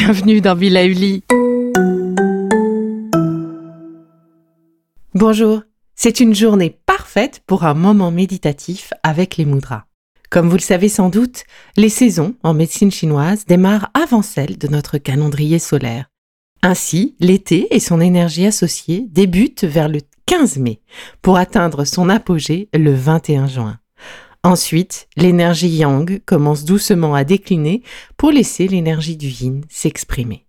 Bienvenue dans Villa Uli. Bonjour, c'est une journée parfaite pour un moment méditatif avec les mudras. Comme vous le savez sans doute, les saisons en médecine chinoise démarrent avant celles de notre calendrier solaire. Ainsi, l'été et son énergie associée débutent vers le 15 mai pour atteindre son apogée le 21 juin. Ensuite, l'énergie yang commence doucement à décliner pour laisser l'énergie du yin s'exprimer.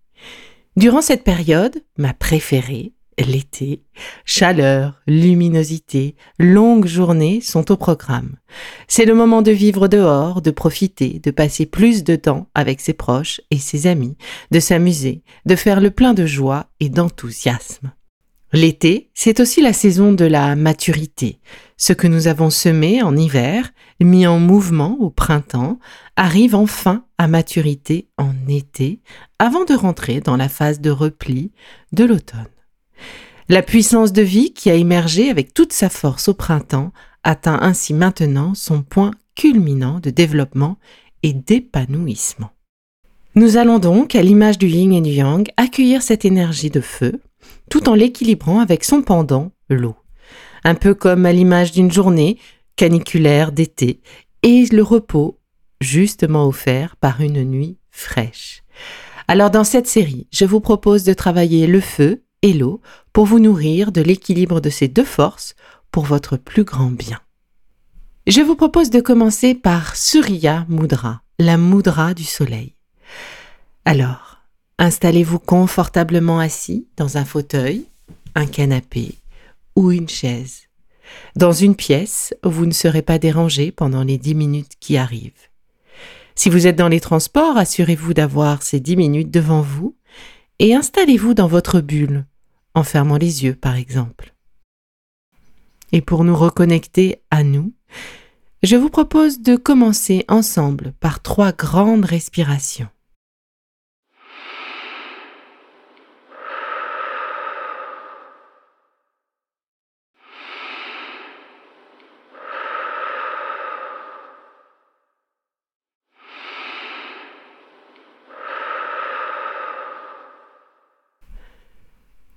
Durant cette période, ma préférée, l'été, chaleur, luminosité, longues journées sont au programme. C'est le moment de vivre dehors, de profiter, de passer plus de temps avec ses proches et ses amis, de s'amuser, de faire le plein de joie et d'enthousiasme. L'été, c'est aussi la saison de la maturité. Ce que nous avons semé en hiver, mis en mouvement au printemps, arrive enfin à maturité en été, avant de rentrer dans la phase de repli de l'automne. La puissance de vie qui a émergé avec toute sa force au printemps atteint ainsi maintenant son point culminant de développement et d'épanouissement. Nous allons donc, à l'image du yin et du yang, accueillir cette énergie de feu, tout en l'équilibrant avec son pendant, l'eau. Un peu comme à l'image d'une journée caniculaire d'été, et le repos justement offert par une nuit fraîche. Alors dans cette série, je vous propose de travailler le feu et l'eau pour vous nourrir de l'équilibre de ces deux forces pour votre plus grand bien. Je vous propose de commencer par Surya Mudra, la Mudra du soleil. Alors, installez-vous confortablement assis dans un fauteuil, un canapé ou une chaise. Dans une pièce, vous ne serez pas dérangé pendant les dix minutes qui arrivent. Si vous êtes dans les transports, assurez-vous d'avoir ces dix minutes devant vous et installez-vous dans votre bulle, en fermant les yeux par exemple. Et pour nous reconnecter à nous, je vous propose de commencer ensemble par trois grandes respirations.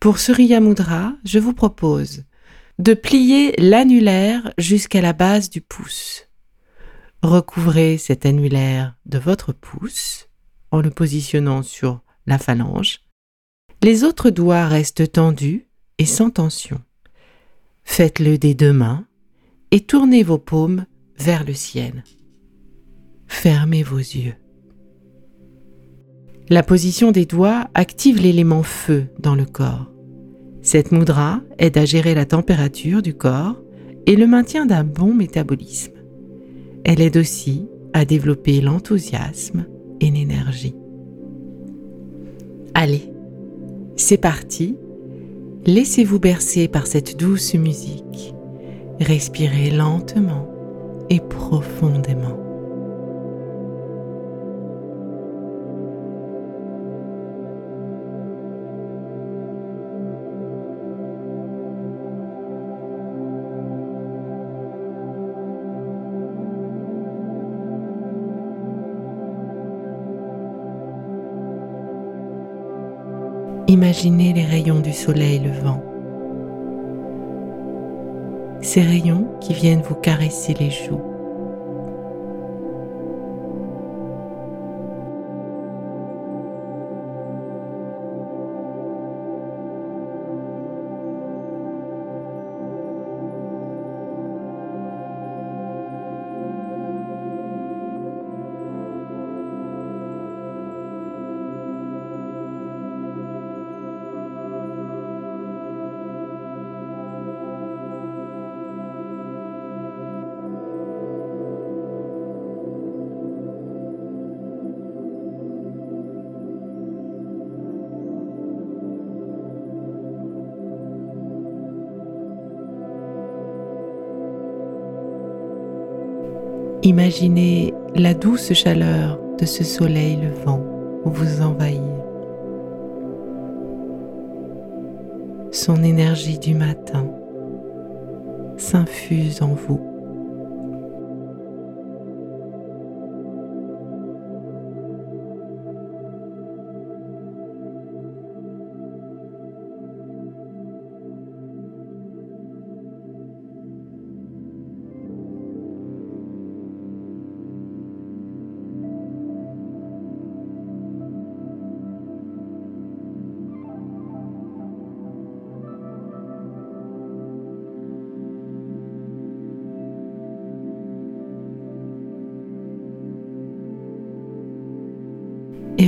Pour Surya Mudra, je vous propose de plier l'annulaire jusqu'à la base du pouce. Recouvrez cet annulaire de votre pouce en le positionnant sur la phalange. Les autres doigts restent tendus et sans tension. Faites-le des deux mains et tournez vos paumes vers le ciel. Fermez vos yeux. La position des doigts active l'élément feu dans le corps. Cette mudra aide à gérer la température du corps et le maintien d'un bon métabolisme. Elle aide aussi à développer l'enthousiasme et l'énergie. Allez, c'est parti. Laissez-vous bercer par cette douce musique. Respirez lentement et profondément. Imaginez les rayons du soleil levant. Ces rayons qui viennent vous caresser les joues. Imaginez la douce chaleur de ce soleil levant vous envahir. Son énergie du matin s'infuse en vous.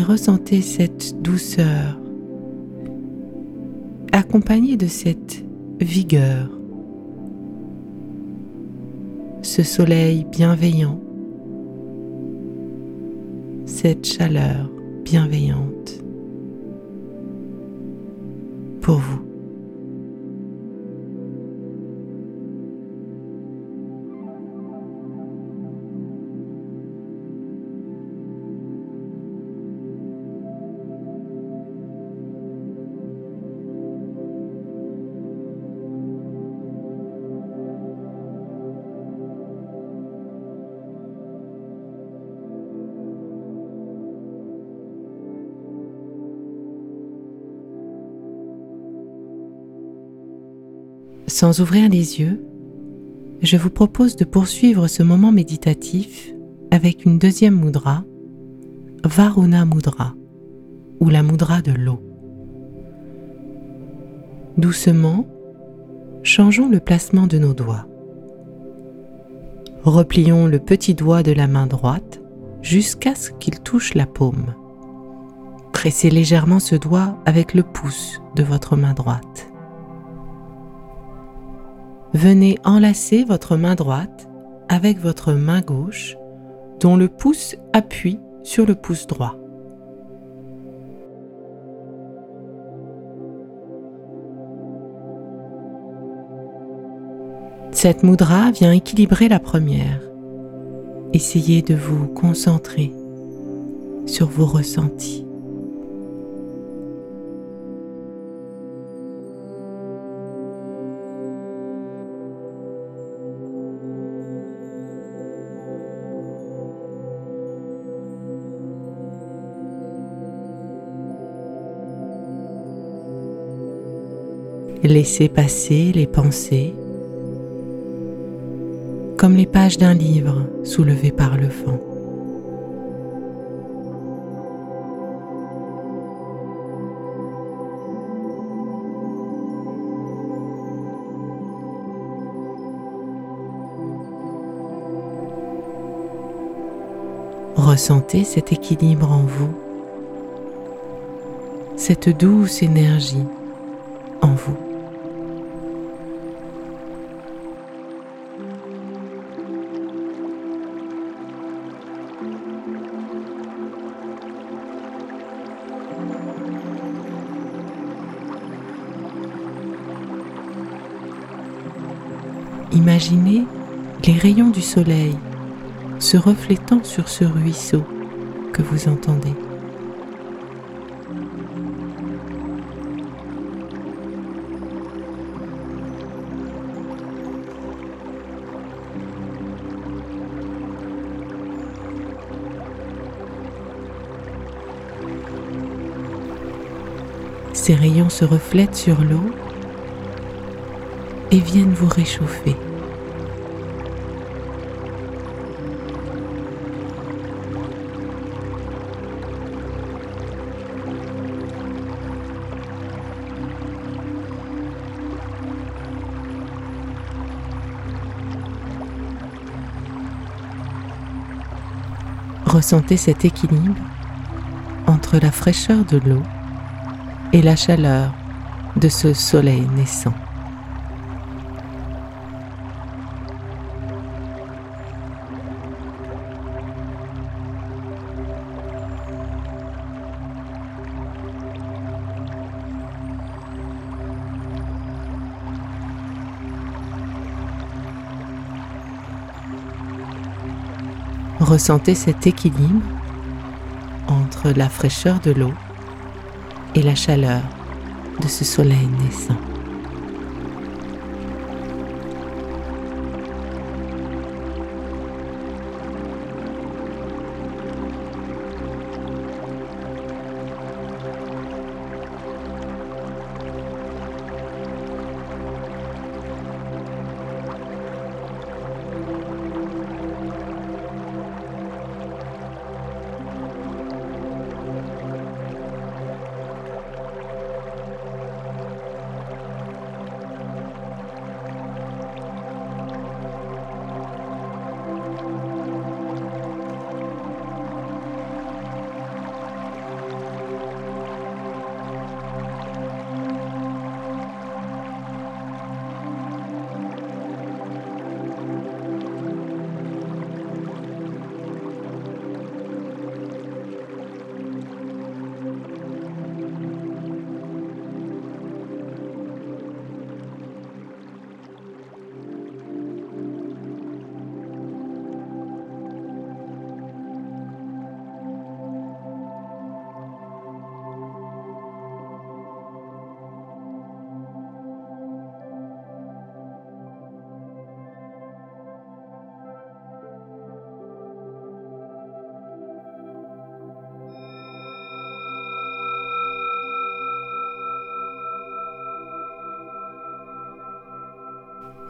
Ressentez cette douceur accompagnée de cette vigueur, ce soleil bienveillant, cette chaleur bienveillante pour vous. Sans ouvrir les yeux, je vous propose de poursuivre ce moment méditatif avec une deuxième mudra, Varuna Mudra, ou la mudra de l'eau. Doucement, changeons le placement de nos doigts. Replions le petit doigt de la main droite jusqu'à ce qu'il touche la paume. Pressez légèrement ce doigt avec le pouce de votre main droite venez enlacer votre main droite avec votre main gauche dont le pouce appuie sur le pouce droit. Cette mudra vient équilibrer la première. Essayez de vous concentrer sur vos ressentis. Laissez passer les pensées comme les pages d'un livre soulevées par le vent. Ressentez cet équilibre en vous, cette douce énergie en vous. Imaginez les rayons du soleil se reflétant sur ce ruisseau que vous entendez. Ces rayons se reflètent sur l'eau et viennent vous réchauffer. Ressentez cet équilibre entre la fraîcheur de l'eau et la chaleur de ce soleil naissant. Ressentez cet équilibre entre la fraîcheur de l'eau et la chaleur de ce soleil naissant.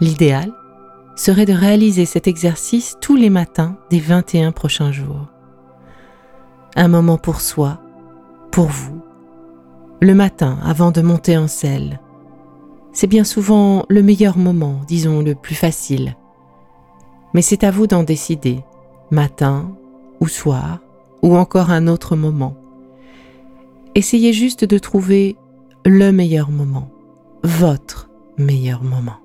L'idéal serait de réaliser cet exercice tous les matins des 21 prochains jours. Un moment pour soi, pour vous, le matin avant de monter en selle. C'est bien souvent le meilleur moment, disons le plus facile. Mais c'est à vous d'en décider, matin ou soir, ou encore un autre moment. Essayez juste de trouver le meilleur moment, votre meilleur moment.